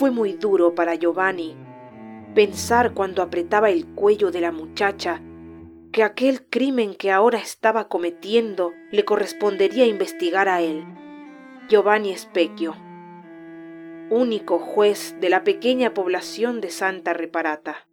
fue muy duro para Giovanni pensar cuando apretaba el cuello de la muchacha que aquel crimen que ahora estaba cometiendo le correspondería investigar a él, Giovanni Specchio, único juez de la pequeña población de Santa Reparata.